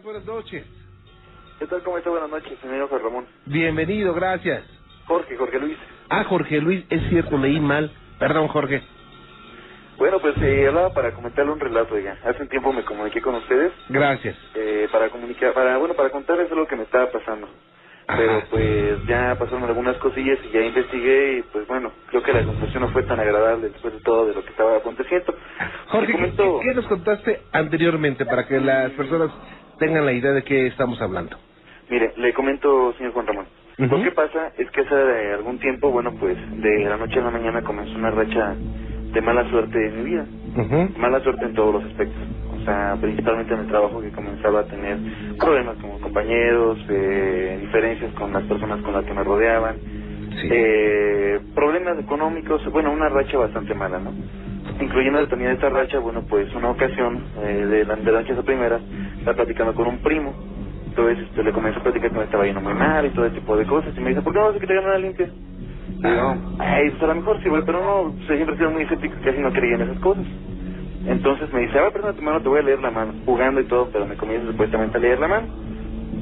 estás? Buenas noches. ¿Qué tal? ¿Cómo está? Buenas noches, señor Juan Ramón. Bienvenido, gracias. Jorge, Jorge Luis. Ah, Jorge Luis, es cierto, leí mal. Perdón, Jorge. Bueno, pues eh, hablaba para comentarle un relato, oiga. Hace un tiempo me comuniqué con ustedes Gracias. eh, para comunicar, para bueno, para contarles lo que me estaba pasando. Pero pues ya pasaron algunas cosillas y ya investigué y pues bueno, creo que la conclusión no fue tan agradable después de todo de lo que estaba aconteciendo. Jorge, Le ¿qué, comento- qué- qué nos contaste anteriormente para que las personas tengan la idea de qué estamos hablando? Mire, le comento, señor Juan Ramón. Lo que pasa es que hace eh, algún tiempo, bueno, pues de la noche a la mañana comenzó una racha de mala suerte en mi vida. Ujú. Mala suerte en todos los aspectos. O sea, principalmente en el trabajo que comenzaba a tener problemas con compañeros, eh, diferencias con las personas con las que me rodeaban, Sí. eh, problemas económicos, bueno, una racha bastante mala, ¿no? Incluyendo también esta racha, bueno, pues una ocasión eh, de la de la noche esa primera, estaba platicando con un primo, entonces este, le comencé a platicar que me estaba yendo muy mal y todo ese tipo de cosas, y me dice, ¿por qué no vas a que te hagan una limpia? Le digo, ay, pues a lo mejor sí, güey, pero no, pues, siempre he sido muy escéptico, casi no creía en esas cosas. Entonces me dice, a ver, perdón, tu mano, te voy a leer la mano, jugando y todo, pero me comienza supuestamente a leer la mano.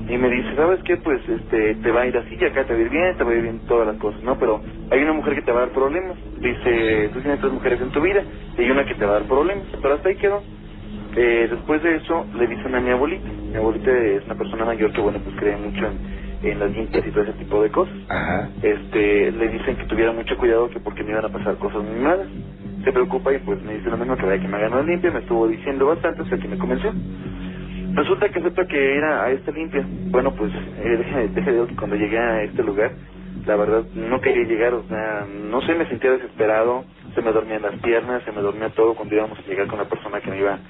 Y me dice, ¿sabes qué? Pues este, te va a ir así, y acá te va a ir bien, te va a ir bien todas las cosas, ¿no? Pero hay una mujer que te va a dar problemas. Dice, tú tienes tres mujeres en tu vida y hay una que te va a dar problemas. Pero hasta ahí quedó. Eh, después de eso, le dicen a mi abuelita. Mi abuelita es una persona mayor que, bueno, pues cree mucho en, en las limpias y todo ese tipo de cosas. Ajá. Este, le dicen que tuviera mucho cuidado que porque me iban a pasar cosas muy malas. Se preocupa y pues me dice lo mismo que vaya que me hagan una limpia, me estuvo diciendo bastante hasta que me convenció. Resulta que acepta que era a esta limpia. Bueno, pues eh, de cuando llegué a este lugar, la verdad no quería llegar, o sea, no sé, me sentía desesperado, se me dormían las piernas, se me dormía todo cuando íbamos a llegar con la persona que me iba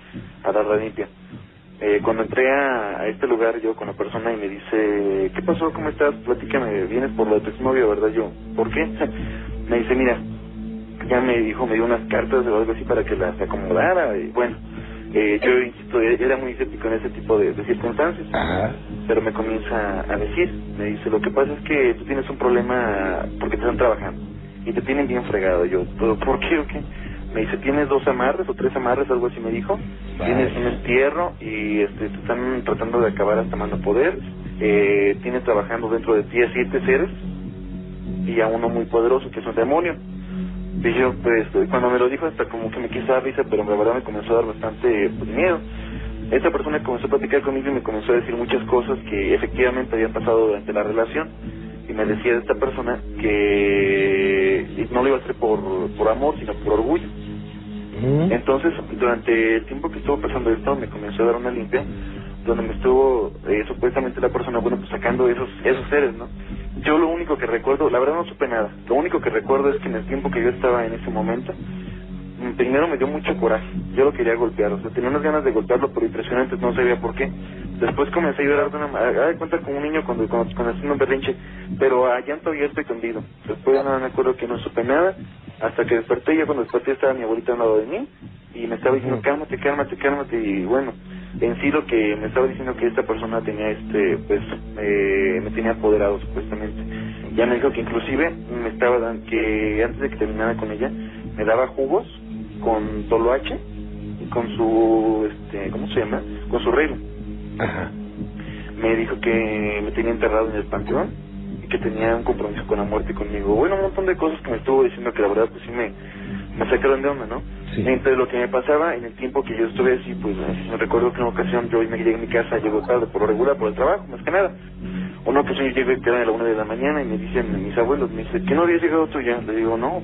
a dar la limpia. Eh, cuando entré a, este lugar yo con la persona y me dice, ¿qué pasó? ¿Cómo estás? Platícame, vienes por lo de tu ¿verdad? Yo, ¿por qué? me dice, mira, ya me dijo, me dio unas cartas o algo así para que las acomodara y bueno, eh, yo insisto, era muy escéptico en ese tipo de, de circunstancias Ajá. pero me comienza a decir, me dice, lo que pasa es que tú tienes un problema porque te están trabajando y te tienen bien fregado. Yo, ¿pero por qué o qué? Me dice, tienes dos amarres o tres amarres, algo así me dijo. Tienes un entierro y este, te están tratando de acabar hasta mano poder. Eh, tienes trabajando dentro de ti a siete seres y a uno muy poderoso que es un demonio. Y yo, pues, cuando me lo dijo, hasta como que me quiso dar risa, pero la verdad me comenzó a dar bastante pues, miedo. Esta persona comenzó a platicar conmigo y me comenzó a decir muchas cosas que efectivamente habían pasado durante la relación. Y me decía de esta persona que no lo iba a hacer por, por amor, sino por orgullo. Entonces, durante el tiempo que estuvo pasando esto, me comenzó a dar una limpia, donde me estuvo eh, supuestamente la persona, bueno, pues sacando esos, esos seres, ¿no? Yo lo único que recuerdo, la verdad no supe nada, lo único que recuerdo es que en el tiempo que yo estaba en ese momento, mm, primero me dio mucho coraje, yo lo quería golpear, o sea, tenía unas ganas de golpearlo, pero impresionante, no sabía por qué. Después comencé a llorar de una manera, de cuenta como un niño cuando, cuando, cuando haciendo un berrinche, pero a llanto abierto y tendido. Después ya nada me acuerdo que no supe nada, hasta que desperté, ya cuando desperté estaba mi abuelita al lado de mí, y me estaba diciendo, cálmate, cálmate, cálmate, y bueno, en sí lo que me estaba diciendo que esta persona tenía este, pues, eh, me tenía apoderado supuestamente. Ya me dijo que inclusive me estaba dando, que antes de que terminara con ella, me daba jugos con toloache y con su, este, ¿cómo se llama? Con su regla. Ajá. Me dijo que me tenía enterrado en el panteón y que tenía un compromiso con la muerte conmigo. Bueno, un montón de cosas que me estuvo diciendo que la verdad pues sí me, me sacaron de onda, ¿no? Sí. Entonces lo que me pasaba en el tiempo que yo estuve así, pues me recuerdo que en una ocasión yo me llegué a mi casa, llego tarde por lo regular, por el trabajo, más que nada. Una ocasión yo que era a la una de la mañana y me dicen mis abuelos, me dicen, ¿que no habías llegado tú ya? Le digo, no,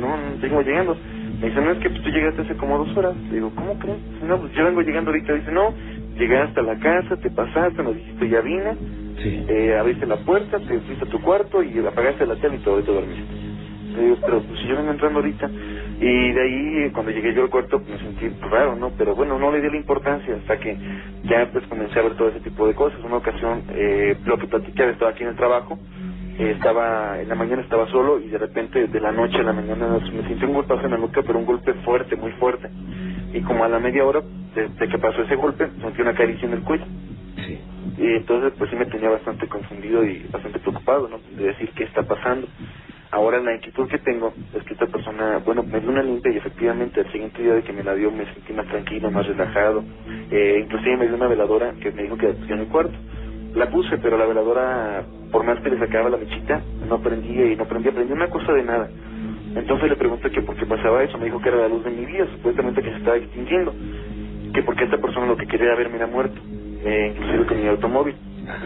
no, no seguimos llegando. Me dicen, no, es que pues, tú llegaste hace como dos horas. Le digo, ¿cómo crees? No, pues yo vengo llegando ahorita. Dice, no, llegaste a la casa, te pasaste, me dijiste, ya vine, Sí. eh, abriste la puerta, te fuiste a tu cuarto y apagaste la tele y todo, y te dormiste. Le digo, pero pues si yo vengo entrando ahorita. Y de ahí, cuando llegué yo al cuarto, me sentí raro, ¿no? Pero bueno, no le di la importancia hasta que ya pues comencé a ver todo ese tipo de cosas. Una ocasión, eh, lo que platiqué, estaba aquí en el trabajo, eh, estaba, en la mañana estaba solo y de repente de la noche a la mañana me sentí un golpazo en la nuca, pero un golpe fuerte, muy fuerte. Y como a la media hora de, de que pasó ese golpe, sentí una caricia en el cuello. Sí. Y entonces pues sí me tenía bastante confundido y bastante preocupado, ¿no? De decir qué está pasando. Ahora la inquietud que tengo es que esta persona, bueno, me dio una limpia y efectivamente el siguiente día de que me la dio me sentí más tranquilo, más relajado. Eh, inclusive me dio una veladora que me dijo que la pusiera en mi cuarto. La puse, pero la veladora, por más que le sacaba la mechita, no prendía y no prendía, prendía una cosa de nada. Entonces le pregunté que por qué pasaba eso, me dijo que era la luz de mi vida, supuestamente que se estaba extinguiendo, que porque esta persona lo que quería era verme era muerto, eh, inclusive con mi automóvil,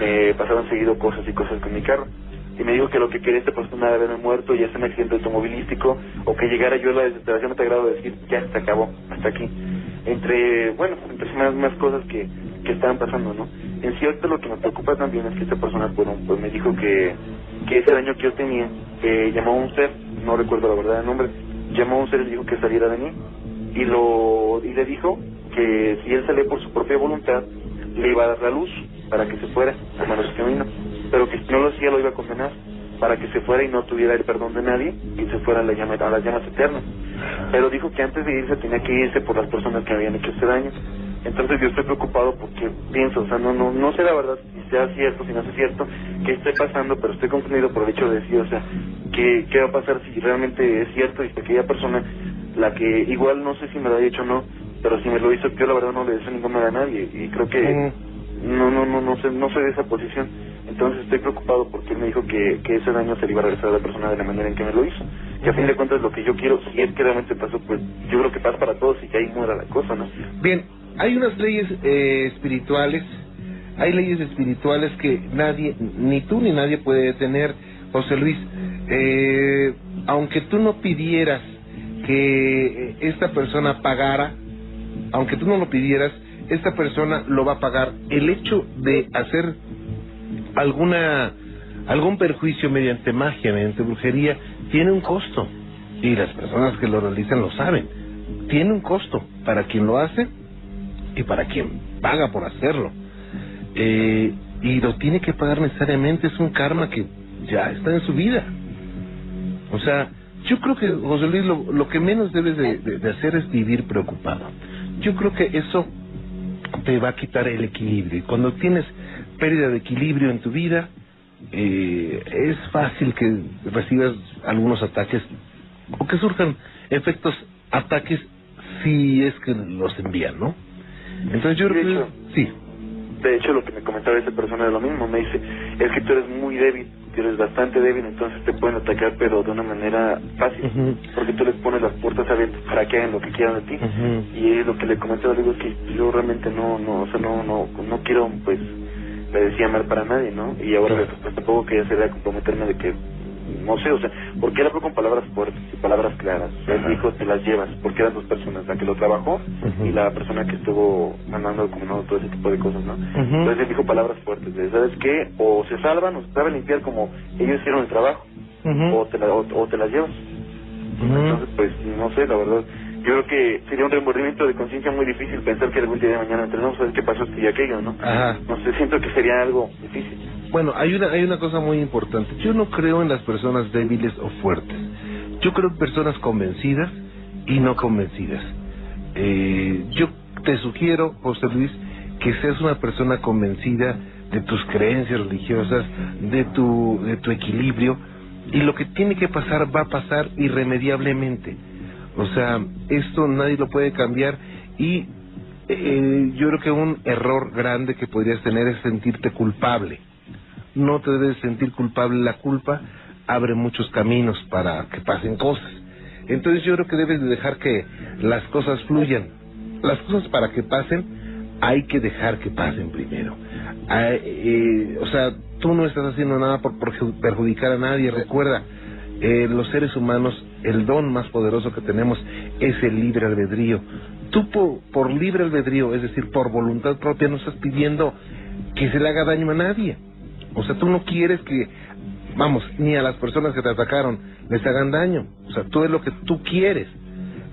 me pasaban seguido cosas y cosas con mi carro, y me dijo que lo que quería esta persona era verme muerto, ya sea un accidente automovilístico, o que llegara yo a la desesperación me grado de decir, ya, se acabó, hasta aquí. Entre, bueno, entre más, más cosas que, que estaban pasando, ¿no? En cierto, lo que me preocupa también es que esta persona, bueno, pues me dijo que, que ese daño que yo tenía, eh, llamó a un ser, no recuerdo la verdad el nombre, llamó a un ser y le dijo que saliera de mí, y lo y le dijo que si él salía por su propia voluntad, le iba a dar la luz para que se fuera a manos de camino, pero que si no lo hacía lo iba a condenar para que se fuera y no tuviera el perdón de nadie y se fuera a, la llama, a las llamas eternas. Pero dijo que antes de irse tenía que irse por las personas que habían hecho ese daño. Entonces yo estoy preocupado porque pienso, o sea, no no no sé la verdad si sea cierto, si no es cierto, qué esté pasando, pero estoy confundido por el hecho de decir, o sea, qué, qué va a pasar si realmente es cierto y si aquella persona, la que igual no sé si me lo ha hecho o no, pero si me lo hizo, yo la verdad no le deseo ningún mal a nadie y creo que no no no no sé no sé de esa posición. Entonces estoy preocupado porque él me dijo que, que ese daño se le iba a regresar a la persona de la manera en que me lo hizo. Que a fin de cuentas lo que yo quiero, si es que realmente pasó, pues yo creo que pasa para todos y que ahí muera la cosa, ¿no? Bien, hay unas leyes eh, espirituales, hay leyes espirituales que nadie, ni tú ni nadie puede detener, José Luis. Eh, aunque tú no pidieras que esta persona pagara, aunque tú no lo pidieras, esta persona lo va a pagar. El hecho de hacer alguna algún perjuicio mediante magia, mediante brujería, tiene un costo. Y las personas que lo realizan lo saben. Tiene un costo para quien lo hace y para quien paga por hacerlo. Eh, y lo tiene que pagar necesariamente, es un karma que ya está en su vida. O sea, yo creo que, José Luis, lo, lo que menos debes de, de- de hacer es vivir preocupado. Yo creo que eso te va a quitar el equilibrio. Y cuando tienes pérdida de equilibrio en tu vida, eh, es fácil que recibas algunos ataques o que surjan efectos ataques si es que los envían, ¿no? Entonces yo creo que sí. De hecho, lo que me comentaba esa persona es lo mismo. Me dice, es que tú eres muy débil, tú eres bastante débil, entonces te pueden atacar, pero de una manera fácil. Porque tú les pones las puertas abiertas para que hagan lo que quieran de ti. Y es lo que le comentaba, digo, es que yo realmente no, no, o sea, no, no, no quiero, pues, le decía mal para nadie, ¿no? Y ahora Claro. pues, tampoco quería hacerle comprometerme de que, no sé, o sea, ¿por qué él habló con palabras fuertes y palabras claras? Él dijo, te las llevas, porque eran dos personas, la que lo trabajó y la persona que estuvo mandando como no, todo ese tipo de cosas, ¿no? Entonces él dijo palabras fuertes, de, ¿sabes qué? O se salvan o se saben limpiar como ellos hicieron el trabajo, o, te la, o, o te las llevas. Entonces, pues, no sé, la verdad. Yo creo que sería un remordimiento de conciencia muy difícil pensar que algún día de mañana entre no sabes qué pasó esto y aquello, ¿no? Ajá. No sé, siento que sería algo difícil. Bueno, hay una, hay una cosa muy importante. Yo no creo en las personas débiles o fuertes. Yo creo en personas convencidas y no convencidas. Eh, yo te sugiero, José Luis, que seas una persona convencida de tus creencias religiosas, de tu, de tu equilibrio, y lo que tiene que pasar va a pasar irremediablemente. O sea, esto nadie lo puede cambiar y eh, yo creo que un error grande que podrías tener es sentirte culpable. No te debes sentir culpable. La culpa abre muchos caminos para que pasen cosas. Entonces yo creo que debes de dejar que las cosas fluyan. Las cosas para que pasen hay que dejar que pasen primero. Eh, o sea, tú no estás haciendo nada por perju- perjudicar a nadie. Recuerda, eh, los seres humanos, el don más poderoso que tenemos es el libre albedrío. Tú por, por libre albedrío, es decir, por voluntad propia, no estás pidiendo que se le haga daño a nadie. O sea, tú no quieres que, vamos, ni a las personas que te atacaron les hagan daño. O sea, tú es lo que tú quieres.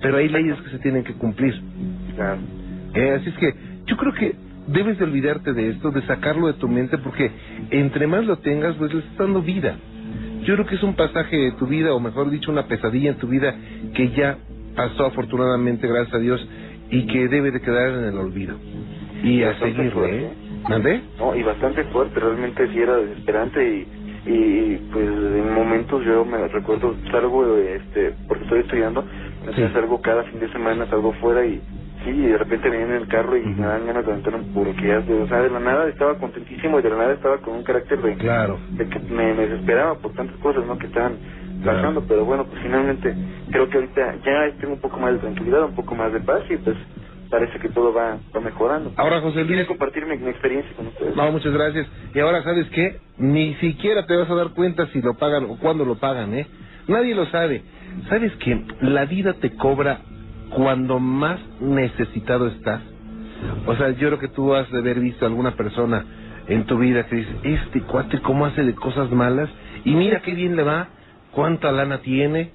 Pero hay leyes que se tienen que cumplir. Claro. Eh, así es que yo creo que debes de olvidarte de esto, de sacarlo de tu mente, porque entre más lo tengas, pues le estás dando vida. Yo creo que es un pasaje de tu vida, o mejor dicho, una pesadilla en tu vida que ya pasó afortunadamente, gracias a Dios, y que debe de quedar en el olvido. Y a Bastante seguirle, fuerte. ¿eh? ¿Mandé? No, y bastante fuerte, realmente sí era desesperante y, y pues en momentos yo me recuerdo, salgo, este, porque estoy estudiando, entonces Sí. salgo cada fin de semana, salgo fuera y Sí, de repente venía en el carro y me dan ganas de aventar un purqueas, o sea, de la nada estaba contentísimo y de la nada estaba con un carácter de, Claro. de que me, me desesperaba por tantas cosas, ¿no? Que estaban pasando, pero bueno, pues finalmente creo que ahorita ya tengo un poco más de tranquilidad, un poco más de paz y pues parece que todo va, va mejorando. Ahora, José Luis, compartir mi, mi experiencia con ustedes. no, muchas gracias. Y ahora, ¿sabes qué? Ni siquiera te vas a dar cuenta si lo pagan o cuándo lo pagan, ¿eh? Nadie lo sabe. ¿Sabes que la vida te cobra cuando más necesitado estás? O sea, yo creo que tú has de haber visto a alguna persona en tu vida que dice, este cuate, ¿cómo hace de cosas malas? Y mira qué bien le va, cuánta lana tiene,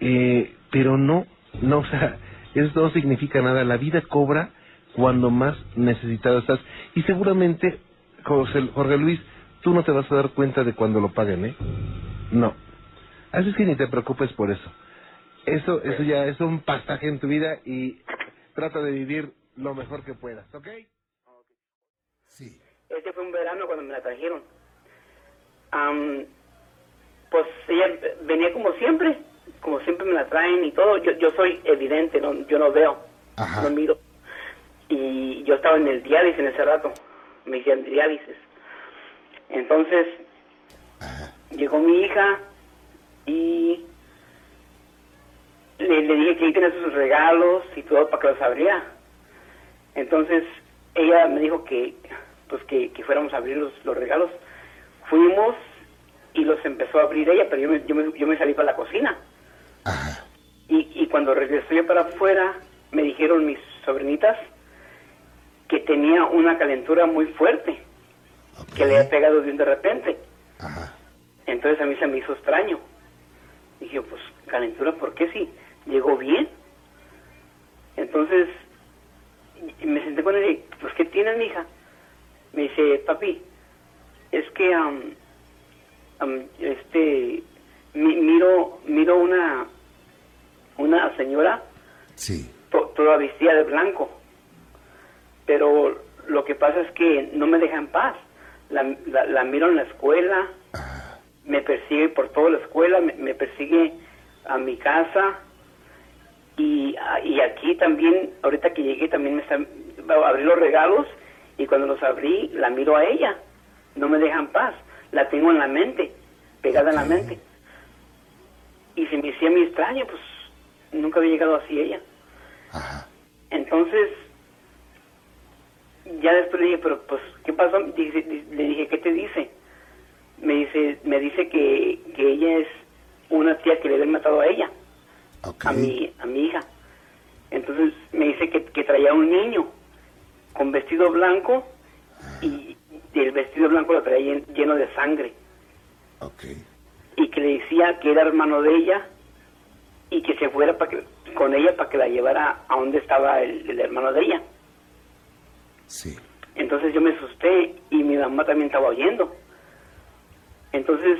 eh, pero no, no, o sea, eso no significa nada. La vida cobra cuando más necesitado estás. Y seguramente, José, Jorge Luis, tú no te vas a dar cuenta de cuando lo paguen, ¿eh? No. Así es que ni te preocupes por eso. Eso, eso ya es un pasaje en tu vida y trata de vivir lo mejor que puedas, ¿ok? Sí. Este fue un verano cuando me la trajeron. Am, pues ella venía como siempre, como siempre me la traen y todo. Yo, yo soy evidente, no, yo no veo, Ajá. no miro. Y yo estaba en el diálisis en ese rato, me hicieron diálisis. Entonces llegó mi hija y le, le dije que ahí tenía sus regalos y todo para que los abriera. Entonces ella me dijo que pues que, que fuéramos a abrir los, los regalos. Fuimos y los empezó a abrir ella, pero yo me, yo me, yo me salí para la cocina. Ajá. Y, y cuando regresó yo para afuera, me dijeron mis sobrinitas que tenía una calentura muy fuerte, que le había pegado un de repente. Ajá. Entonces a mí se me hizo extraño. Dije, pues, calentura, ¿por qué si llegó bien? Entonces, me senté con él y dije, pues, ¿qué tienes, mija? Me dice, papi, es que, am, este, mi- miro, miro una, una señora Sí. to- toda vestida de blanco. Pero lo que pasa es que no me deja en paz. La, la, la miro en la escuela, me persigue por toda la escuela, me, me persigue a mi casa y, y aquí también, ahorita que llegué también me está, abrí los regalos y cuando los abrí la miro a ella, no me deja en paz, la tengo en la mente, pegada en la mente. Y se me hacía muy extraño, pues nunca había llegado así ella. Ajá. Entonces, ya después le dije, pero pues, ¿qué pasó? Dice- le dije, ¿qué te dice? Me dice, me dice que, que ella es una tía que le había matado a ella, A mi, a mi hija. Entonces me dice que, que traía un niño con vestido blanco y, y el vestido blanco lo traía llen- lleno de sangre Ok. y que le decía que era hermano de ella y que se fuera para que, con ella para que la llevara a donde estaba el- el hermano de ella. Sí. Entonces yo me asusté y mi mamá también estaba oyendo. Entonces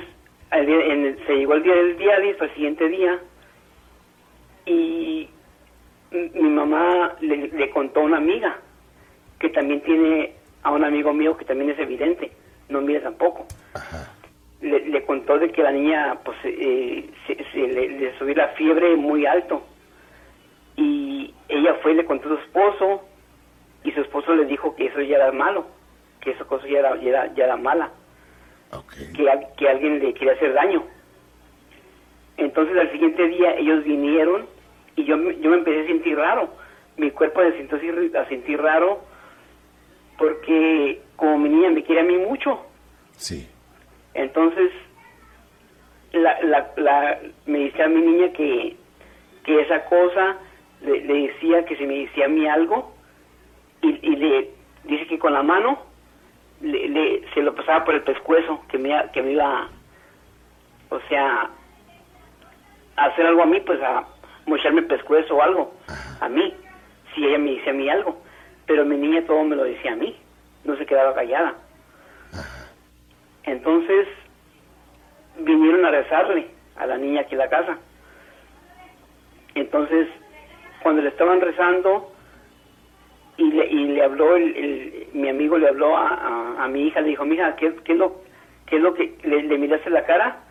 al día- en el- se llegó el día del diálisis, al siguiente día, y mi mamá le, le contó a una amiga que también tiene a un amigo mío que también es evidente, no mira tampoco. Ajá. Le, le contó de que la niña pues eh, se, se le, le subió la fiebre muy alto y ella fue y le contó a su esposo y su esposo le dijo que eso ya era malo, que esa cosa ya era, ya era, ya era mala, que, que alguien le quería hacer daño. Entonces al siguiente día ellos vinieron y yo, me- yo me empecé a sentir raro, mi cuerpo se sintió así- a sentir raro porque como mi niña me quiere a mí mucho, Sí. entonces, la, la, la, me decía a mi niña que, que esa cosa le, le decía que si me decía a mí algo y, y le dice que con la mano le, le- se lo pasaba por el pescuezo, que me, iba- que me iba, o sea, a hacer algo a mí, pues a mocharme el pescuezo o algo, a mí, si ella me decía a mí algo. Pero mi niña todo me lo decía a mí, no se quedaba callada. Entonces vinieron a rezarle a la niña aquí en la casa. Entonces, cuando le estaban rezando y le, y le habló, el, el- mi amigo le habló a, a- a mi hija, le dijo, mija, ¿qué, qué es lo, qué es lo que le, le miraste la cara?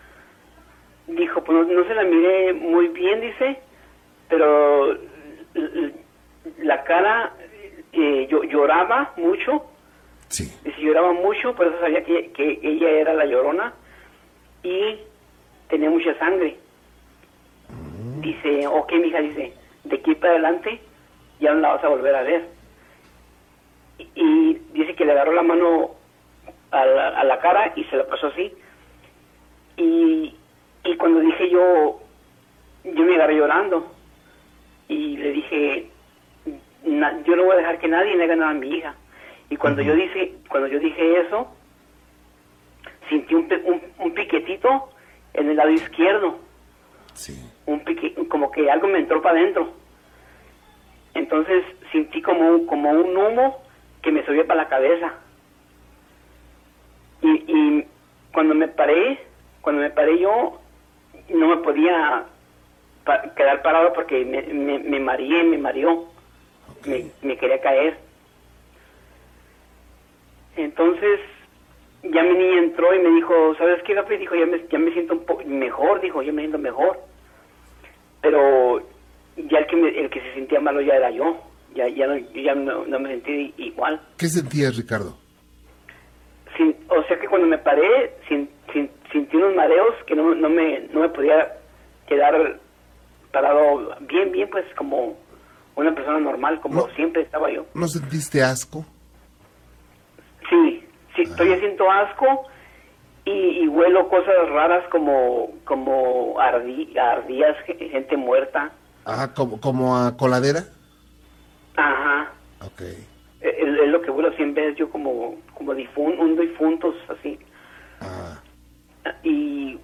Dijo, pues no, no se la miré muy bien, dice, pero l- la cara, eh, yo lloraba mucho, Sí. lloraba mucho, por eso sabía que, que ella era la llorona y tenía mucha sangre. Dice, ok, mija, dice, de aquí para adelante ya no la vas a volver a ver. Y, y dice que le agarró la mano a la, a la cara y se la pasó así. Y, y cuando dije yo, yo me agarré llorando y le dije, "Na- yo no voy a dejar que nadie le haga nada a mi hija. Y cuando yo dije, cuando yo dije eso, sentí un, un, un piquetito en el lado izquierdo, Sí. un pique, como que algo me entró para adentro. Entonces sentí como, un- como un humo que me subía para la cabeza. Y, y cuando me paré, cuando me paré yo, no me podía pa- quedar parado porque me, me, me mareé, me mareó, me, me quería caer. Entonces, ya mi niña entró y me dijo, ¿sabes qué, Gabriel? Dijo, ya me, ya me siento un poco mejor, dijo, ya me siento mejor. Pero ya el que, me- el que se sentía malo ya era yo. Ya, ya, no, yo ya no, no me sentí igual. ¿Qué sentías, Ricardo? Sin- o sea que cuando me paré, sin, sin- sentí unos mareos que no, no, me, no me podía quedar parado bien, bien, pues como una persona normal, como No. siempre estaba yo. ¿No sentiste asco? Sí, sí, todavía siento asco y, y huelo cosas raras como, como ardí- ardillas, ge- gente muerta. Ah, como, como a coladera. Ajá. Ok. Es, es lo que huelo siempre, es yo como, como difun, un difuntos, así. Ah, Y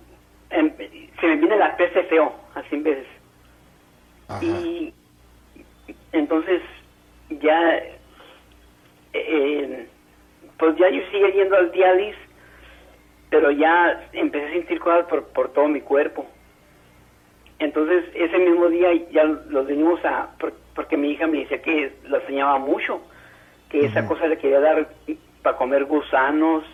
em, se me viene la peste feo, así en veces. Ajá. Y entonces ya, eh, pues ya yo sigue yendo al diálisis, pero ya empecé a sentir cosas por, por todo mi cuerpo. Entonces ese mismo día ya los venimos a, por- porque mi hija me decía que la soñaba mucho, que esa cosa le quería dar para comer gusanos,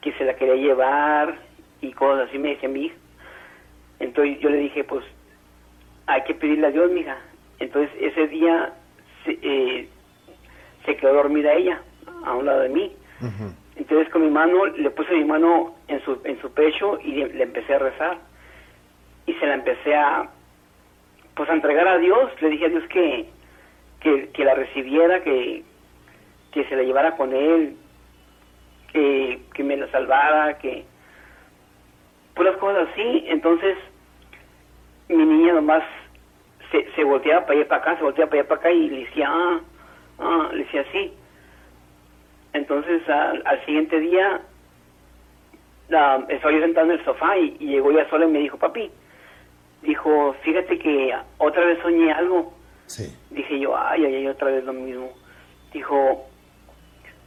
que se la quería llevar y cosas así me decía mi hija. Entonces yo le dije, pues hay que pedirle a Dios, mija. Entonces ese día se, eh, se quedó dormida ella a un lado de mí. Entonces con mi mano, le puse mi mano en su, en su pecho y le, le empecé a rezar. Y se la empecé a, pues a entregar a Dios. Le dije a Dios que, que, que la recibiera, que, que se la llevara con Él, que, que me la salvara, que... Puras cosas así. Entonces mi niña nomás se, se volteaba para allá para acá, se volteaba para allá para acá y le decía, ah, ah, le decía así. Entonces al, al siguiente día la, estaba yo sentado en el sofá y, y llegó ella sola y me dijo, papi, dijo, fíjate que otra vez soñé algo. Sí. Dije yo, ay, ay, ay, otra vez lo mismo. Dijo,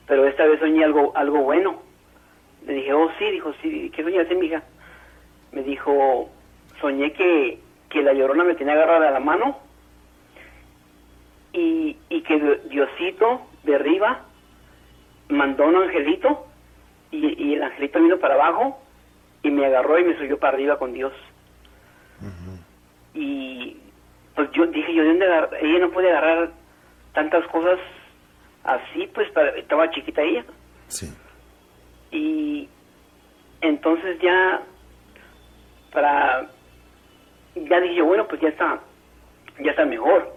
pero esta vez soñé algo, algo bueno. Le dije, oh, sí, dijo, sí, ¿qué soñaste, mija? Me dijo, soñé que, que la llorona me tenía agarrada de la mano y, y que Diosito de arriba mandó un angelito y, y el angelito vino para abajo y me agarró y me subió para arriba con Dios. Y pues yo dije, yo de dónde agar- ella no puede agarrar tantas cosas así, pues para- estaba chiquita ella. Sí. Y entonces ya para ya dije bueno, pues ya está ya está mejor.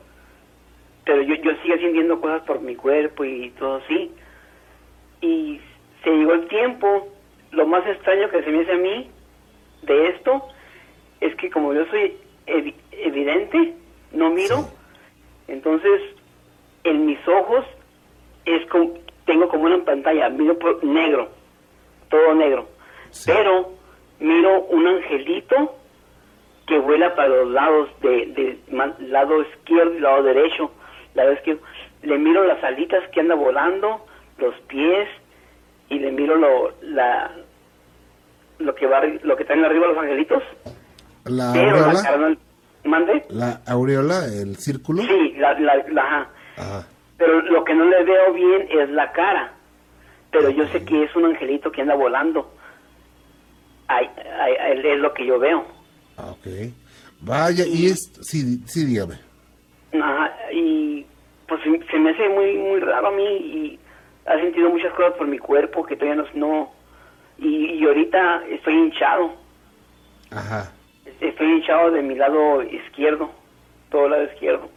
Pero yo yo sigo sintiendo cosas por mi cuerpo y todo así. Y se llegó el tiempo, lo más extraño que se me hace a mí de esto es que como yo soy evi- evidente, no miro, Sí. entonces en mis ojos es como, tengo como una pantalla, miro por negro, todo negro. Sí. Pero miro un angelito que vuela para los lados de, de lado izquierdo y lado derecho, lado izquierdo. Le miro las alitas que anda volando, los pies y le miro lo la lo que va lo que traen arriba los angelitos, La pero aureola. mande. La aureola, el círculo. Sí, la, la, la- ajá. Ajá. Pero lo que no le veo bien es la cara. Pero yo sé que es un angelito que anda volando. Ay, ay, ay, es lo que yo veo. Ah, Ok. Vaya, y es. Sí, sí, dígame. Ajá, y pues se- me hace muy muy raro a mí y ha sentido muchas cosas por mi cuerpo que todavía no, no y, y ahorita estoy hinchado, Ajá. estoy hinchado de mi lado izquierdo, todo el lado izquierdo.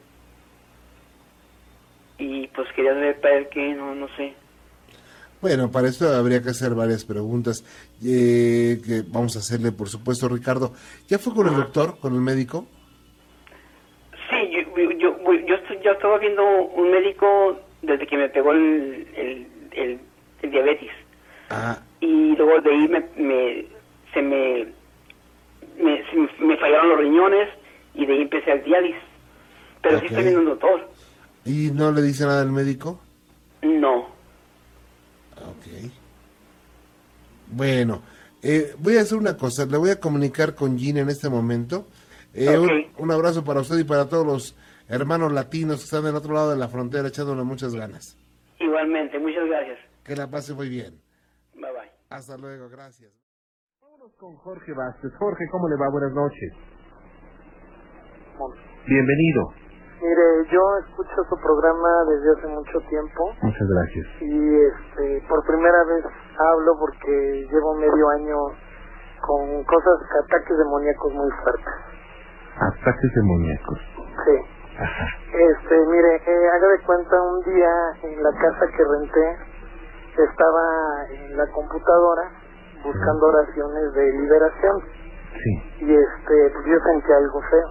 Y pues quería saber para él que no no sé. Bueno, para eso habría que hacer varias preguntas eh, que vamos a hacerle, por supuesto, Ricardo. ¿Ya fue con el doctor, con el médico? Sí, yo, yo, yo, yo, estaba viendo un médico desde que me pegó el, el, el, el diabetes. Ah, Y luego de ahí me, me, se me, me, se me- fallaron los riñones y de ahí empecé al diálisis. Pero sí Ok. estoy viendo un doctor. ¿y no le dice nada al médico? No. Ok. Bueno, eh, voy a hacer una cosa, le voy a comunicar con Gina en este momento. Eh, un- abrazo para usted y para todos los hermanos latinos que están del otro lado de la frontera echándole muchas ganas. Igualmente, muchas gracias. Que la pase muy bien. Bye bye. Hasta luego, gracias. Vámonos con Jorge Vázquez. Jorge, ¿cómo le va? Buenas noches. Bienvenido. Mire, yo escucho su programa desde hace mucho tiempo Muchas gracias. y este, por primera vez hablo porque llevo medio año con cosas, ataques demoníacos muy fuertes. Ataques demoníacos. Sí. Ajá. Este, mire, eh, haga de cuenta un día en la casa que renté, estaba en la computadora buscando oraciones de liberación Sí. y este, pues yo sentí algo feo.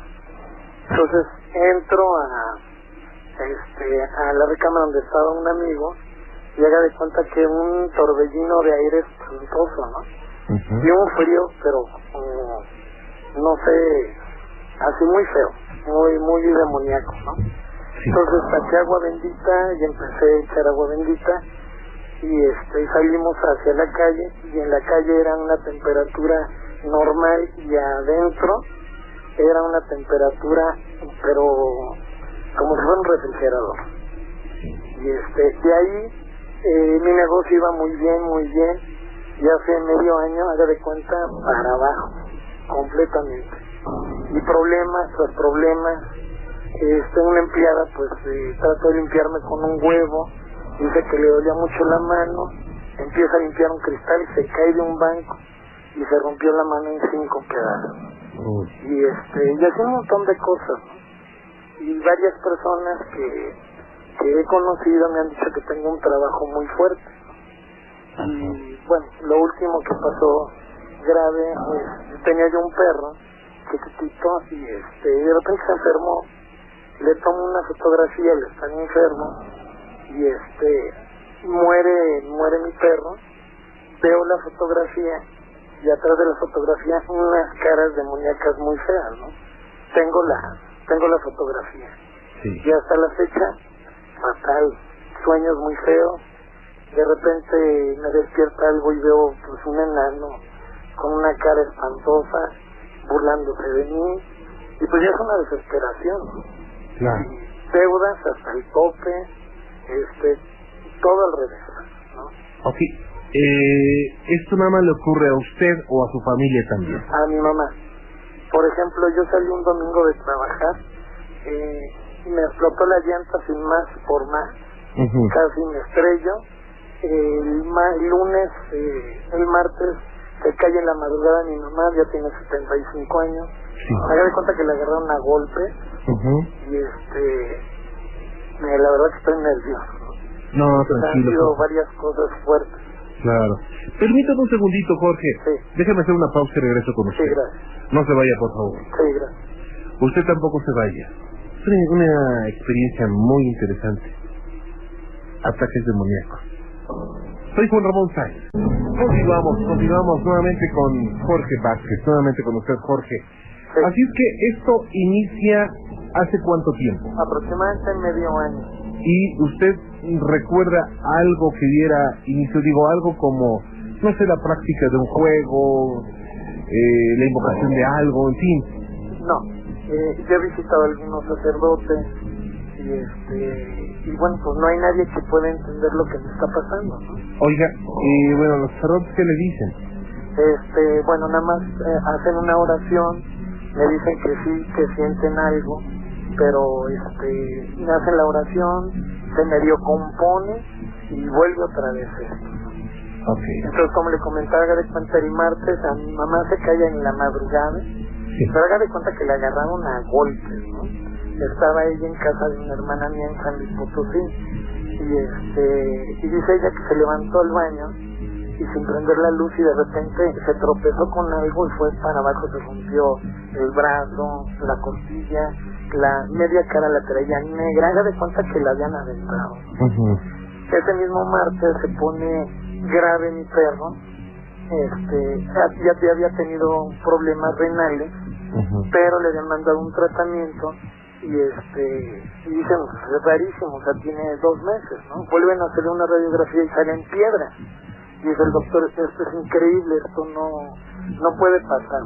Entonces entro a, este, a la recámara donde estaba un amigo y haga de cuenta que un torbellino de aire espantoso, ¿no? Ujú. Y un frío, pero mm, no sé, así muy feo, muy, muy demoníaco, ¿no? Sí. Entonces saqué agua bendita y empecé a echar agua bendita y este y salimos hacia la calle y en la calle era una temperatura normal y adentro era una temperatura pero como si fuera un refrigerador. Y este de ahí eh, mi negocio iba muy bien muy bien. Y hace medio año haga de cuenta para abajo completamente. Y problemas tras problemas. Este, una empleada pues eh, trató de limpiarme con un huevo, dice que le dolía mucho la mano, empieza a limpiar un cristal, se cae de un banco y se rompió la mano en cinco pedazos. Uy. Y este, y así un montón de cosas. Y varias personas que, que he conocido me han dicho que tengo un trabajo muy fuerte. Y bueno, lo último que pasó grave, pues, tenía yo un perro chiquitito y este, y de repente se enfermó le tomo una fotografía, él está enfermo y este muere muere mi perro, veo la fotografía y atrás de la fotografía unas caras demoníacas muy feas, ¿no? Tengo la tengo la fotografía Sí. y hasta la fecha fatal, sueños muy feos, de repente me despierta algo y veo pues un enano con una cara espantosa burlándose de mí y pues ya es una desesperación. Claro. deudas hasta el tope, este, todo al revés, ¿no? Ok. Eh, ¿Esto nada más le ocurre a usted o a su familia también? A mi mamá. Por ejemplo, yo salí un domingo de trabajar, eh, y me explotó la llanta sin más por más, casi me estrello. El ma- lunes, eh, el martes, se cae en la madrugada mi mamá, ya tiene 75 años. Sí. Haga de cuenta que le agarraron a golpe y este, me- la verdad que estoy nervioso. No, Han tranquilo. sido Jorge. varias cosas fuertes. Claro. Permítame un segundito, Jorge. Sí. Déjame hacer una pausa y regreso con Sí, usted. gracias. No se vaya, por favor. Sí, gracias. Usted tampoco se vaya. Es una, una experiencia muy interesante. Ataques demoníacos. Soy Juan Ramón Sáenz. Continuamos, continuamos nuevamente con Jorge Vázquez, nuevamente con usted, Jorge. Sí. Así es que esto inicia hace cuánto tiempo. Aproximadamente medio año. Y usted recuerda algo que diera inicio, digo, algo como, no sé, la práctica de un juego, eh, la invocación de algo, en fin. No, eh, yo he visitado a algunos sacerdotes y este y bueno, pues no hay nadie que pueda entender lo que me está pasando, ¿no? Oiga, eh, bueno, los sacerdotes, ¿qué le dicen? Este, bueno, nada más eh, hacen una oración, me dicen que sí, que sienten algo pero este, me hacen la oración, se medio compone y vuelve otra vez esto. Okay. Entonces, como le comentaba, haga de cuenta el martes, a mi mamá se cae en la madrugada, pero haga de cuenta que le agarraron a golpes, ¿no? Estaba ella en casa de una hermana mía en San Luis Potosí, y este, y dice ella que se levantó al baño, y sin prender la luz, y de repente se tropezó con algo y fue para abajo, se rompió el brazo, la costilla, la media cara la traía negra, haga de cuenta que la habían aventado. Ese mismo martes se pone grave mi perro, este, ya, ya había tenido problemas renales, pero le habían mandado un tratamiento y este y dicen "Pues, es rarísimo, o sea tiene dos meses, ¿no? Vuelven a hacerle una radiografía y sale en piedra. Y dice el doctor, esto es increíble, esto no, no puede pasar.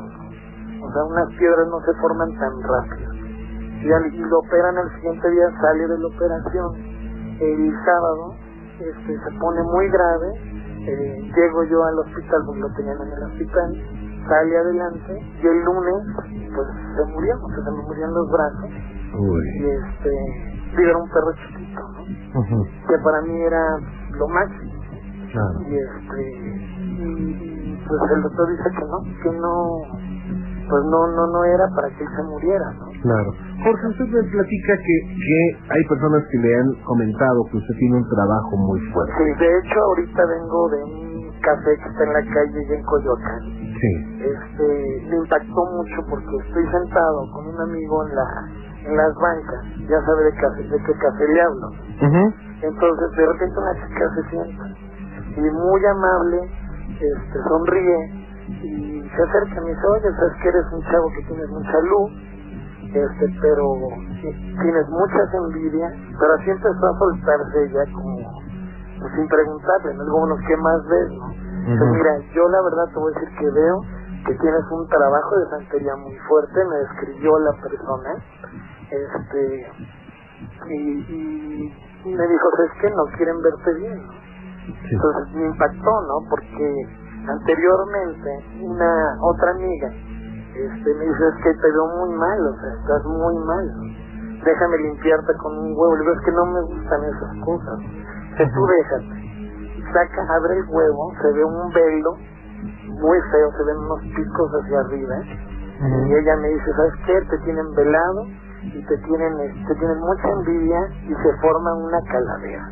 O sea, unas piedras no se forman tan rápido. Y, al- y lo operan el siguiente día, sale de la operación. El sábado este, se pone muy grave, eh, llego yo al hospital, porque lo tenían en el hospital, sale adelante y el lunes pues se murió, o sea, se me murieron los brazos y este, digo, era un perro chiquito, ¿no? que para mí era lo máximo Claro. y este y, y, pues el doctor dice que no, que no pues no no no era para que él se muriera, ¿no? Claro. Jorge, usted me platica que, que hay personas que le han comentado que usted tiene un trabajo muy fuerte. Sí, de hecho ahorita vengo de un café que está en la calle y en Coyoacán. Sí. Este, me impactó mucho porque estoy sentado con un amigo en la en las bancas, ya sabe de, café, de qué café le hablo. Entonces de repente una chica se sienta y muy amable, este, sonríe y se acerca me dice, oye, sabes que eres un chavo que tienes mucha luz, este, pero sí, tienes muchas envidia, pero así empezó a soltarse ella como pues, sin preguntarle, ¿no? Bueno, ¿qué más ves? no? Ujú. mira, yo la verdad te voy a decir que veo que tienes un trabajo de santería muy fuerte, me describió la persona, este, y, y me dijo, es que no quieren verte bien. Entonces me impactó, ¿no? Porque anteriormente una otra amiga este, me dice, es que te veo muy mal, o sea, estás muy mal. Déjame limpiarte con un huevo. Le digo, es que no me gustan esas cosas. Que tú déjate. Saca, abre el huevo, se ve un velo muy feo, se ven unos picos hacia arriba. Y ella me dice, ¿sabes qué? Te tienen velado y te tienen, te tienen mucha envidia y se forma una calavera.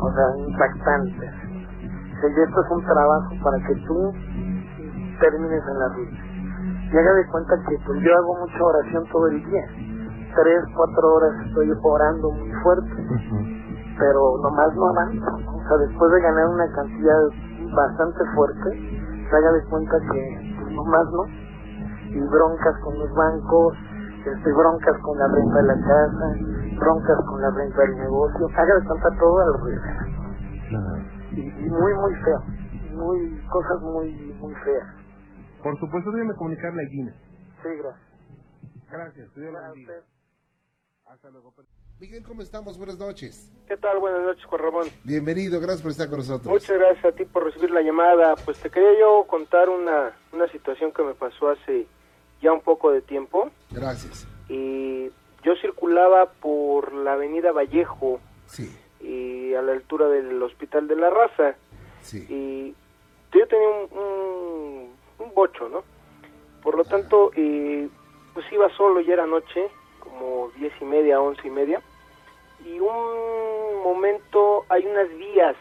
O sea, impactante. Y esto es un trabajo para que tú termines en la vida. Y haga de cuenta que pues yo hago mucha oración todo el día. Tres, cuatro horas estoy orando muy fuerte, pero nomás no avanzo. O sea, después de ganar una cantidad bastante fuerte, se haga de cuenta que pues, nomás no. Y broncas con los bancos, este, broncas con la renta de la casa, broncas con la renta del negocio. Haga de cuenta todo al revés. Claro. Y, y muy, muy feo. Muy, cosas muy, muy feas. Por supuesto, déjeme comunicarle a Gina. Sí, gracias. Gracias, Dios la bendiga. Hasta luego. Miguel, ¿cómo estamos? Buenas noches. ¿Qué tal? Buenas noches, Juan Ramón. Bienvenido, gracias por estar con nosotros. Muchas gracias a ti por recibir la llamada. Pues te quería yo contar una, una situación que me pasó hace ya un poco de tiempo. Gracias. Y yo circulaba por la avenida Vallejo Sí, y a la altura del Hospital de la Raza. sí. Y yo tenía un, un, un bocho, ¿no? Por lo tanto, eh, pues iba solo, ya era noche, como diez y media, once y media. Y un momento, hay unas vías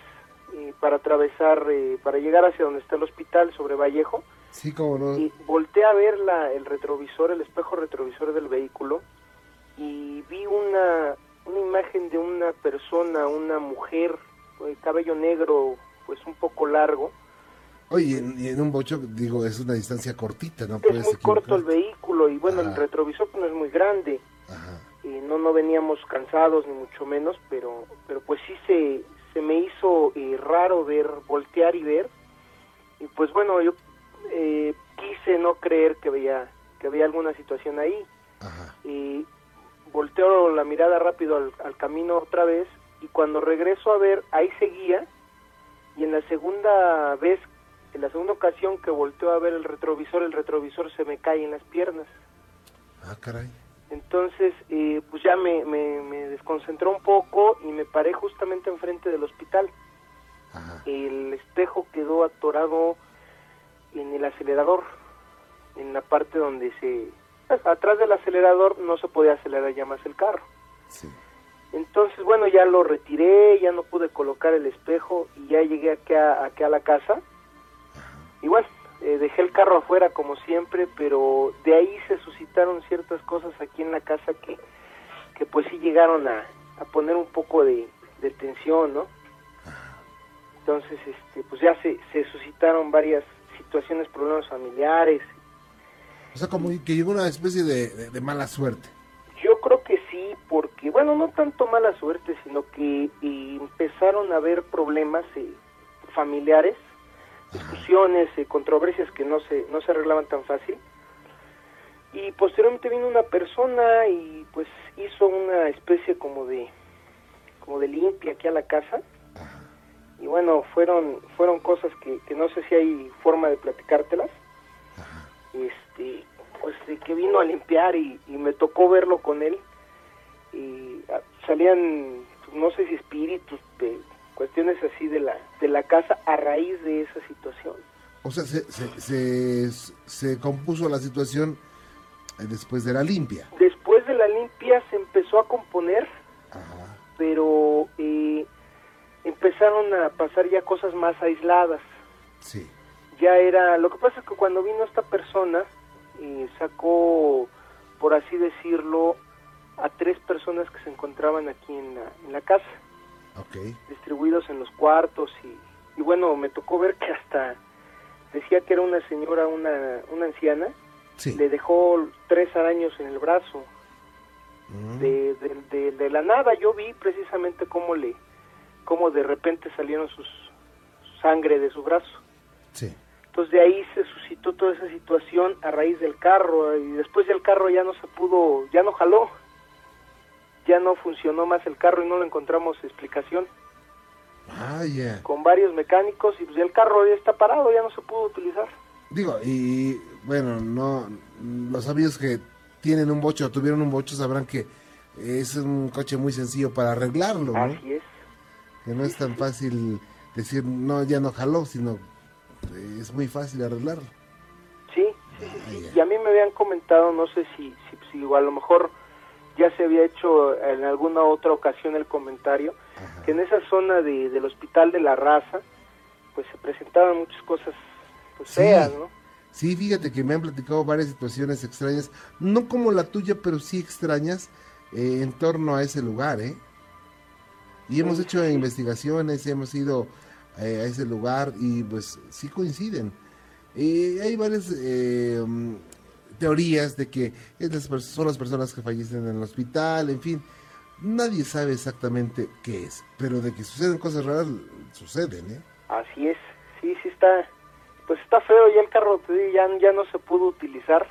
eh, para atravesar, eh, para llegar hacia donde está el hospital, sobre Vallejo. Sí, cómo no. Y volteé a ver la, el retrovisor, el espejo retrovisor del vehículo y vi una, una imagen de una persona, una mujer, eh, cabello negro, pues un poco largo. Oye, en- y en un bocho, digo, es una distancia cortita, ¿no? Puedes Es muy corto el vehículo y bueno, el retrovisor pues, no es muy grande. Ajá. Y no, no veníamos cansados ni mucho menos, pero, pero pues sí se, se me hizo eh, raro ver, voltear y ver. Y pues bueno, yo eh, quise no creer que veía, que había alguna situación ahí. Ajá. y volteo la mirada rápido al, al camino otra vez y cuando regreso a ver ahí seguía y en la segunda vez en la segunda ocasión que volteo a ver el retrovisor el retrovisor se me cae en las piernas Ah, caray. Entonces, eh, pues ya me, me, me desconcentró un poco y me paré justamente enfrente del hospital. Ajá. El espejo quedó atorado en el acelerador, en la parte donde se... pues, atrás del acelerador no se podía acelerar ya más el carro. Sí. Entonces, bueno, ya lo retiré, ya no pude colocar el espejo y ya llegué aquí a, aquí a la casa. Igual, eh, dejé el carro afuera como siempre, pero de ahí se suscitaron ciertas cosas aquí en la casa que, que pues sí llegaron a, a poner un poco de, de tensión, ¿no? Entonces, este, pues ya se, se suscitaron varias situaciones, problemas familiares. O sea, como que llegó una especie de, de- de mala suerte. Yo creo que sí, porque, bueno, no tanto mala suerte, sino que eh, empezaron a haber problemas eh, familiares, discusiones, eh, controversias que no se, no se arreglaban tan fácil. Y posteriormente vino una persona y pues hizo una especie como de, como de limpia aquí a la casa. Y bueno, fueron, fueron cosas que, que no sé si hay forma de platicártelas. Este, pues de que vino a limpiar y, y me tocó verlo con él y ah, salían no sé si espíritus de cuestiones así de la de la casa a raíz de esa situación O sea, se, se, se, se compuso la situación eh, después de la limpia. después de la limpia se empezó a componer Ajá. pero eh, empezaron a pasar ya cosas más aisladas Sí. Ya era lo que pasa es que cuando vino esta persona eh, sacó por así decirlo a tres personas que se encontraban aquí en la, en la casa Ok. distribuidos en los cuartos y, y bueno, me tocó ver que hasta decía que era una señora, una, una anciana, Sí. le dejó tres araños en el brazo. Mm. De, de, de- de la nada yo vi precisamente cómo le, cómo de repente salieron sus su sangre de su brazo. Sí. Entonces de ahí se suscitó toda esa situación a raíz del carro y después del carro ya no se pudo, ya no jaló, ya no funcionó más el carro y no le encontramos explicación. Ah, con varios mecánicos y pues el carro ya está parado, ya no se pudo utilizar. Digo, y bueno, no, los amigos que tienen un bocho o tuvieron un bocho sabrán que es un coche muy sencillo para arreglarlo, ¿no? Así es. Que no es tan fácil decir, no, ya no jaló, sino eh, es muy fácil arreglarlo. Sí, Ah, sí. Y a mí me habían comentado, no sé si, si, si a lo mejor ya se había hecho en alguna otra ocasión el comentario, Ajá. que en esa zona de, del hospital de la raza, pues se presentaban muchas cosas pues, Sí. feas, ¿no? Sí, fíjate que me han platicado varias situaciones extrañas, no como la tuya, pero sí extrañas eh, en torno a ese lugar, ¿eh? Y hemos hecho investigaciones, hemos ido eh, a ese lugar y pues sí coinciden. Eh, hay varias eh, mm, teorías de que es las son las personas que fallecen en el hospital, en fin. Nadie sabe exactamente qué es, pero de que suceden cosas raras, suceden, ¿eh? Así es, sí, sí está, pues está feo, ya el carro te ya, ya no se pudo utilizar.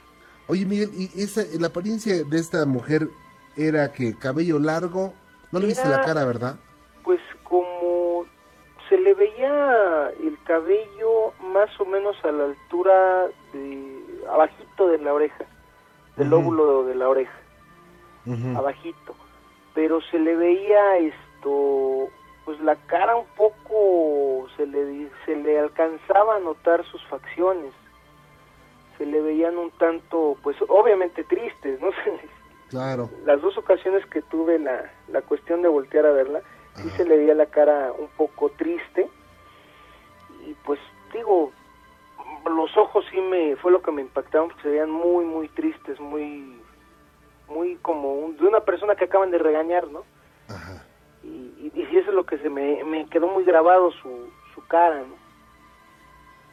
Oye, Miguel, ¿y esa, la apariencia de esta mujer era que cabello largo? No le viste la cara, ¿verdad? pues como se le veía el cabello más o menos a la altura de abajito de la oreja, del Ujú. lóbulo de la oreja, Ujú. abajito, pero se le veía esto pues la cara un poco se le se le alcanzaba a notar sus facciones. Se le veían un tanto pues obviamente tristes, ¿no? Claro. las dos ocasiones que tuve la, la cuestión de voltear a verla, sí se le veía la cara un poco triste. Y pues digo, los ojos sí me, fue lo que me impactaron, porque se veían muy, muy tristes, muy, muy como un- de una persona que acaban de regañar, ¿no? Ajá. Y, y, eso es lo que se me, me quedó muy grabado su, su cara, ¿no?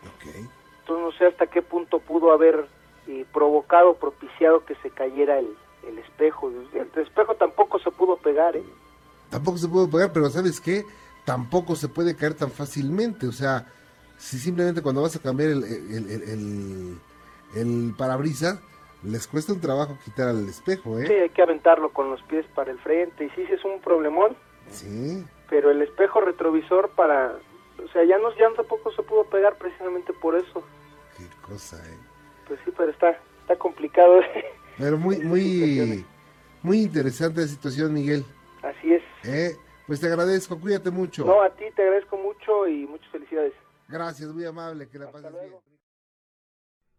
Ok. Entonces no sé hasta qué punto pudo haber eh, provocado, propiciado que se cayera el, el espejo. El espejo tampoco se pudo pegar, ¿eh? Tampoco se puede pegar, pero ¿sabes qué? Tampoco se puede caer tan fácilmente. O sea, si simplemente cuando vas a cambiar el, el, el, el- parabrisas, les cuesta un trabajo quitar al espejo, Sí, ¿eh? hay que aventarlo con los pies para el frente. Y sí, sí es un problemón, Sí. pero el espejo retrovisor para... O sea, ya, no, ya tampoco se pudo pegar precisamente por eso. Qué cosa, ¿eh? Pues sí, pero está, está complicado. Pero muy, muy, Muy interesante la situación, Miguel. Así es. ¿Eh? Pues te agradezco, cuídate mucho. No, a ti te agradezco mucho y muchas felicidades. Gracias, muy amable, que la Hasta pases luego. bien.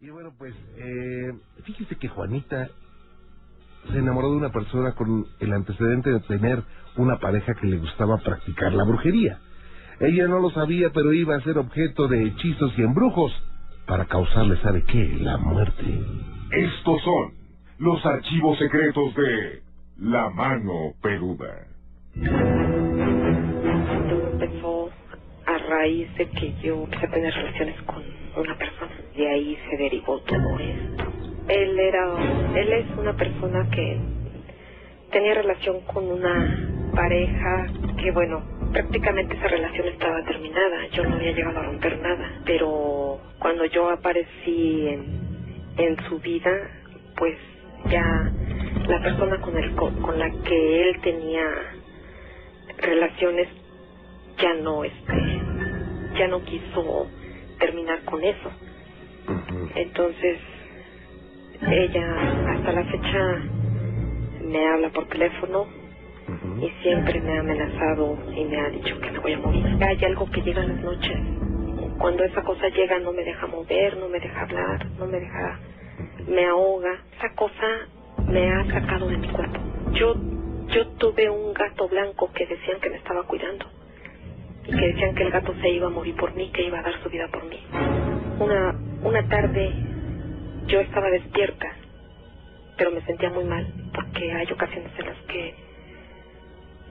Y bueno, pues eh, fíjese que Juanita se enamoró de una persona con el antecedente de tener una pareja que le gustaba practicar la brujería. Ella no lo sabía, pero iba a ser objeto de hechizos y embrujos para causarle, ¿sabe qué? La muerte. Estos son los archivos secretos de La Mano Peluda. Empezó a raíz de que yo empecé a tener relaciones con una persona. De ahí se derivó todo esto. Él era, él es una persona que tenía relación con una pareja que bueno, prácticamente esa relación estaba terminada. Yo no había llegado a romper nada, pero cuando yo aparecí en, en su vida, pues ya la persona con el con la que él tenía relaciones ya no este ya no quiso terminar con eso. Entonces ella hasta la fecha me habla por teléfono y siempre me ha amenazado y me ha dicho que me voy a morir. Hay algo que llega en las noches. Cuando esa cosa llega no me deja mover no me deja hablar no me deja me ahoga. Esa cosa me ha sacado de mi cuerpo. Yo yo tuve un gato blanco que decían que me estaba cuidando y que decían que el gato se iba a morir por mí, que iba a dar su vida por mí. Una, una tarde yo estaba despierta, pero me sentía muy mal, porque hay ocasiones en las que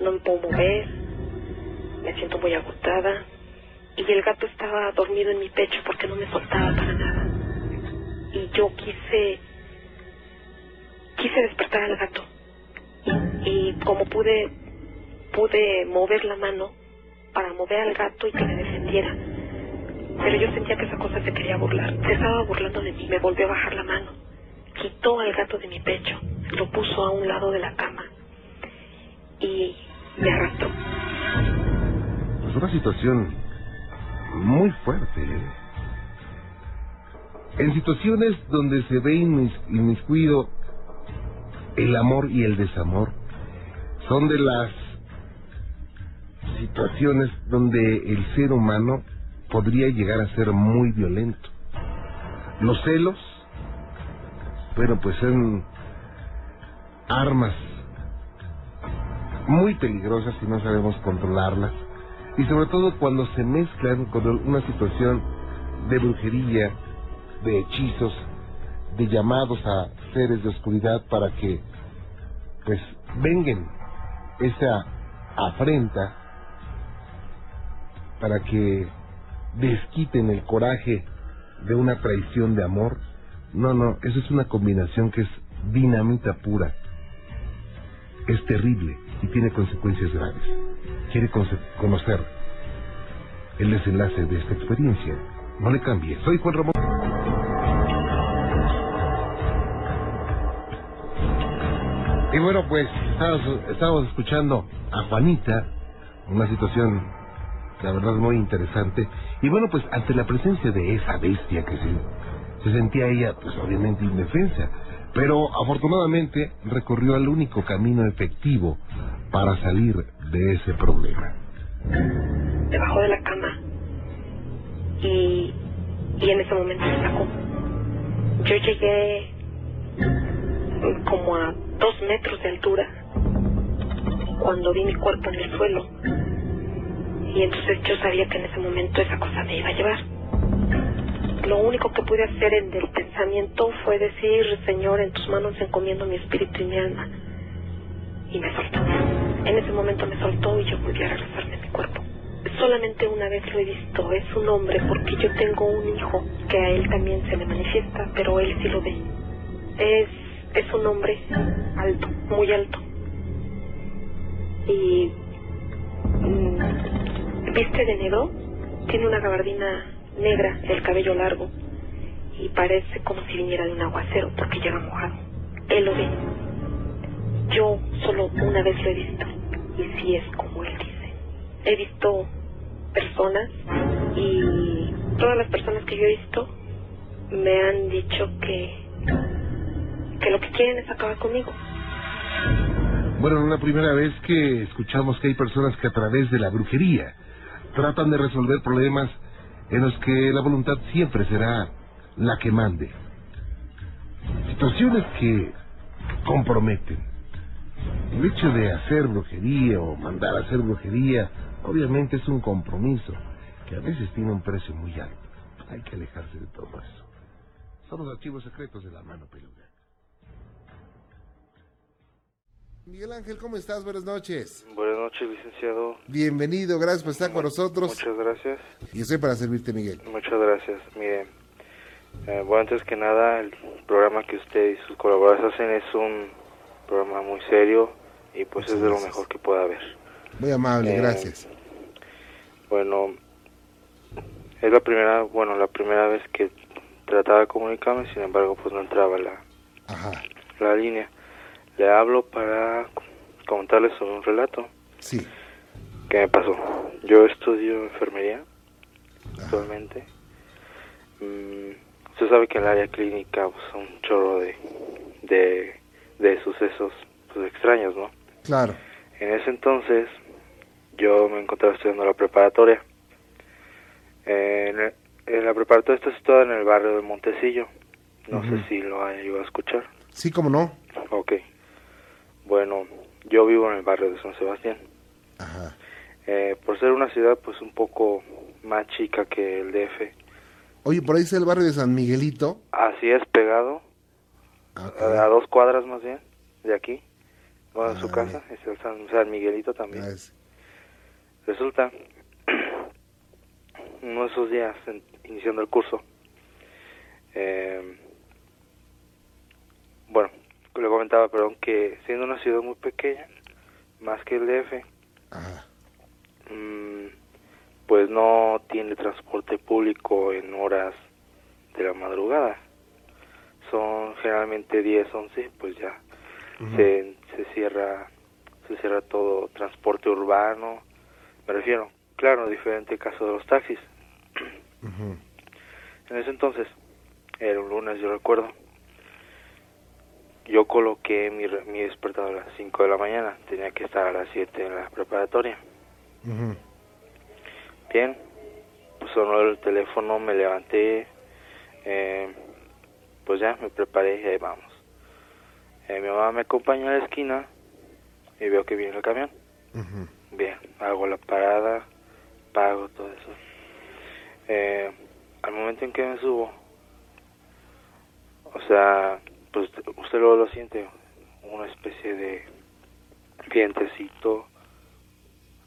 no me puedo mover, me siento muy agotada, y el gato estaba dormido en mi pecho porque no me soltaba para nada. Y yo quise, quise despertar al gato y como pude pude mover la mano para mover al gato y que me defendiera pero yo sentía que esa cosa se quería burlar se estaba burlando de mí me volvió a bajar la mano quitó al gato de mi pecho lo puso a un lado de la cama y me arrastró Es una situación muy fuerte. ¿eh? En situaciones donde se ve inmis- inmiscuido el amor y el desamor, son de las situaciones donde el ser humano podría llegar a ser muy violento. Los celos, bueno, pues son armas muy peligrosas si no sabemos controlarlas. Y sobre todo cuando se mezclan con una situación de brujería, de hechizos, de llamados a seres de oscuridad para que pues vengan esa afrenta para que desquiten el coraje de una traición de amor. No, no, eso es una combinación que es dinamita pura. Es terrible y tiene consecuencias graves. ¿Quiere conocer el desenlace de esta experiencia? No le cambie. Soy Juan Ramón. Pues estábamos, escuchando a Juanita, una situación, la verdad, muy interesante. Y bueno, pues ante la presencia de esa bestia que se, se sentía ella, pues obviamente indefensa. Pero afortunadamente recorrió el único camino efectivo para salir de ese problema. debajo de la cama y, y en ese momento me sacó. Yo llegué como a dos metros de altura cuando vi mi cuerpo en el suelo y entonces yo sabía que en ese momento esa cosa me iba a llevar. Lo único que pude hacer en el pensamiento fue decir, Señor, en tus manos encomiendo mi espíritu y mi alma. Y me soltó. En ese momento me soltó y yo volví a regresarme mi cuerpo. Solamente una vez lo he visto, es un hombre, porque yo tengo un hijo que a él también se le manifiesta, pero él sí lo ve. Es, es un hombre alto, muy alto. Y mm, viste de negro, tiene una gabardina negra, el cabello largo, y parece como si viniera de un aguacero porque llega mojado. Él lo ve. Yo solo una vez lo he visto, y sí es como él dice. He visto personas y todas las personas que yo he visto me han dicho que que lo que quieren es acabar conmigo Bueno, no es la primera vez que escuchamos que hay personas que a través de la brujería tratan de resolver problemas en los que la voluntad siempre será la que mande. Situaciones que comprometen. El hecho de hacer brujería o mandar a hacer brujería, obviamente es un compromiso que a veces tiene un precio muy alto. Hay que alejarse de todo eso. Son los archivos secretos de la mano peluda. Miguel Ángel, ¿cómo estás? Buenas noches. Buenas noches, licenciado. Bienvenido, gracias por estar con nosotros. Muchas gracias. Y estoy para servirte, Miguel. Muchas gracias. Mire, eh, bueno, antes que nada, el programa que usted y sus colaboradores hacen es un programa muy serio y pues es de lo mejor que pueda haber. Muy amable, Eh, gracias. Bueno, es la primera, bueno, la primera vez que trataba de comunicarme, sin embargo, pues no entraba la, Ajá, la línea. Le hablo para comentarle sobre un relato sí. que me pasó. Yo estudio enfermería actualmente. Mm, usted sabe que en el área clínica pues, son un chorro de, de, de sucesos pues, extraños, ¿no? Claro. En ese entonces yo me encontraba estudiando la preparatoria. Eh, en, en la preparatoria está situada en el barrio de Montecillo. No sé si lo haya ido a escuchar. Sí, cómo no. Ok. Bueno, yo vivo en el barrio de San Sebastián. Ajá. Eh, por ser una ciudad pues un poco más chica que el DF. Oye, por ahí está el barrio de San Miguelito. Así es, pegado. Ah, A, a dos cuadras más bien, de aquí. Bueno, su Ah, casa, es el San, San Miguelito también. Gracias. Resulta, uno de esos días, en- iniciando el curso, eh, bueno, le comentaba, perdón, que siendo una ciudad muy pequeña, más que el DF, Ajá. mm, pues no tiene transporte público en horas de la madrugada. Son generalmente 10, 11, pues ya se, se cierra se cierra todo transporte urbano. Me refiero, claro, diferente caso de los taxis. En ese entonces, era un lunes, yo recuerdo. Yo coloqué mi, mi despertador a las 5 de la mañana. Tenía que estar a las 7 en la preparatoria. Bien, pues sonó el teléfono, me levanté, eh, pues ya me preparé y ahí vamos. Eh, mi mamá me acompaña a la esquina y veo que viene el camión. Bien, hago la parada, pago todo eso. Eh, al momento en que me subo, o sea, pues usted luego lo siente, una especie de vientecito,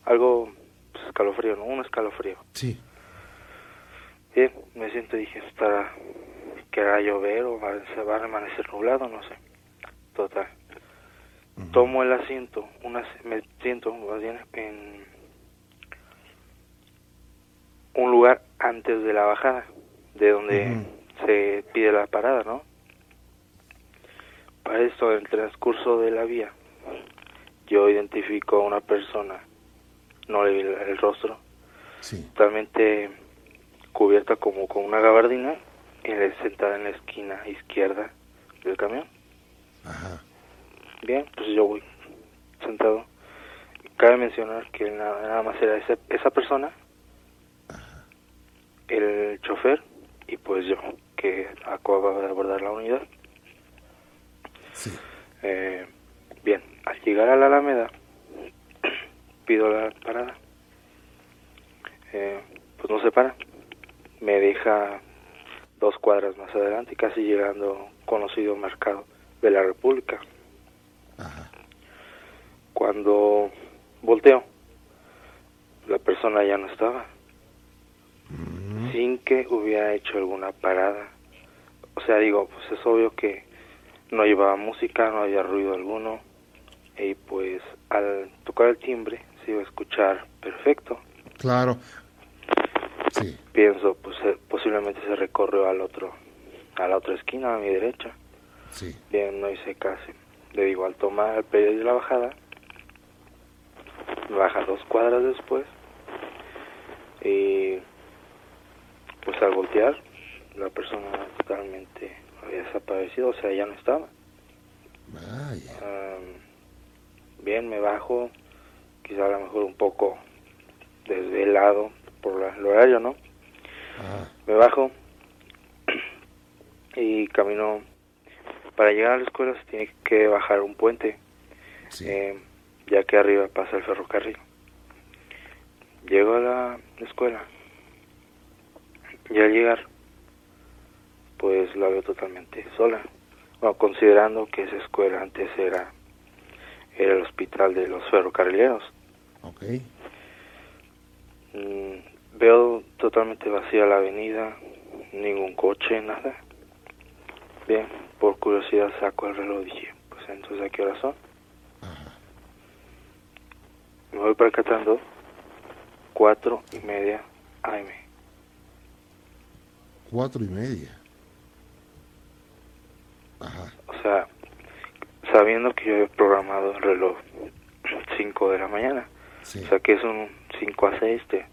algo pues, escalofrío, ¿no? Un escalofrío. Sí. Bien, me siento dije, estará, que va a llover o va- se va a amanecer nublado, no sé. Total. Tomo el asiento, una, me siento más bien en un lugar antes de la bajada, de donde se pide la parada, ¿no? Para esto, en el transcurso de la vía, yo identifico a una persona, no le vi el, rostro, Sí. totalmente cubierta como con una gabardina y sentada en la esquina izquierda del camión. Ajá. Bien, pues yo voy sentado. Cabe mencionar que nada, más era ese- esa persona, el chofer y pues yo, que acababa de abordar la unidad. Sí. Eh, bien, al llegar a la Alameda, pido la parada. Eh, pues no se para. Me deja dos cuadras más adelante, casi llegando conocido mercado de la República. Ajá. Cuando volteo, la persona ya no estaba. Sin que hubiera hecho alguna parada. O sea, digo, pues es obvio que no llevaba música, no había ruido alguno. Y pues al tocar el timbre se iba a escuchar perfecto. Claro. Sí. Pienso, pues eh, posiblemente se recorrió al otro, a la otra esquina, a mi derecha. Sí. Bien, no hice caso. Le digo, al tomar el periodo de la bajada, baja dos cuadras después. Y pues al voltear, la persona totalmente había desaparecido, o sea, ya no estaba. Vaya. Am, bien, me bajo, quizá a lo mejor un poco desvelado por la- el horario, ¿no? Me bajo y camino. Para llegar a la escuela se tiene que bajar un puente, eh, ya que arriba pasa el ferrocarril. Llego a la escuela y al llegar, pues la veo totalmente sola. Bueno, considerando que esa escuela antes era, era el hospital de los ferrocarrileros. Ok. Mm, veo totalmente vacía la avenida, ningún coche, nada. Bien, por curiosidad saco el reloj y dije, pues entonces ¿a qué hora son? Me voy percatando, cuatro y media AM. Cuatro y media. Ajá. O sea, sabiendo que yo había programado el reloj 5 de la mañana. O sea, que es un 5 a 6, te,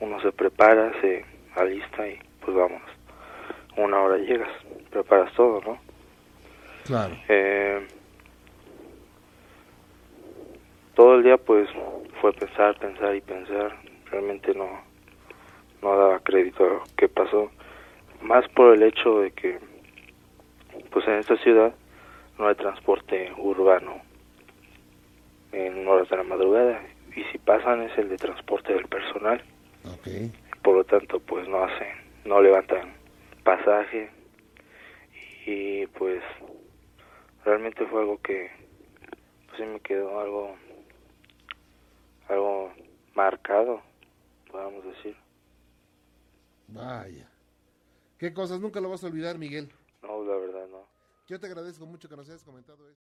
uno se prepara, se alista y pues vamos. Una hora llegas, preparas todo, ¿no? Claro. Eh, todo el día pues fue pensar, pensar y pensar. Realmente no, no daba crédito a lo que pasó. Más por el hecho de que pues en esta ciudad no hay transporte urbano en horas de la madrugada y si pasan es el de transporte del personal. Por lo tanto pues no hacen, no levantan pasaje y pues realmente fue algo que pues sí me quedó algo algo marcado podemos decir Vaya. Qué cosas, nunca lo vas a olvidar, Miguel. No la verdad no Yo te agradezco mucho que nos hayas comentado esto.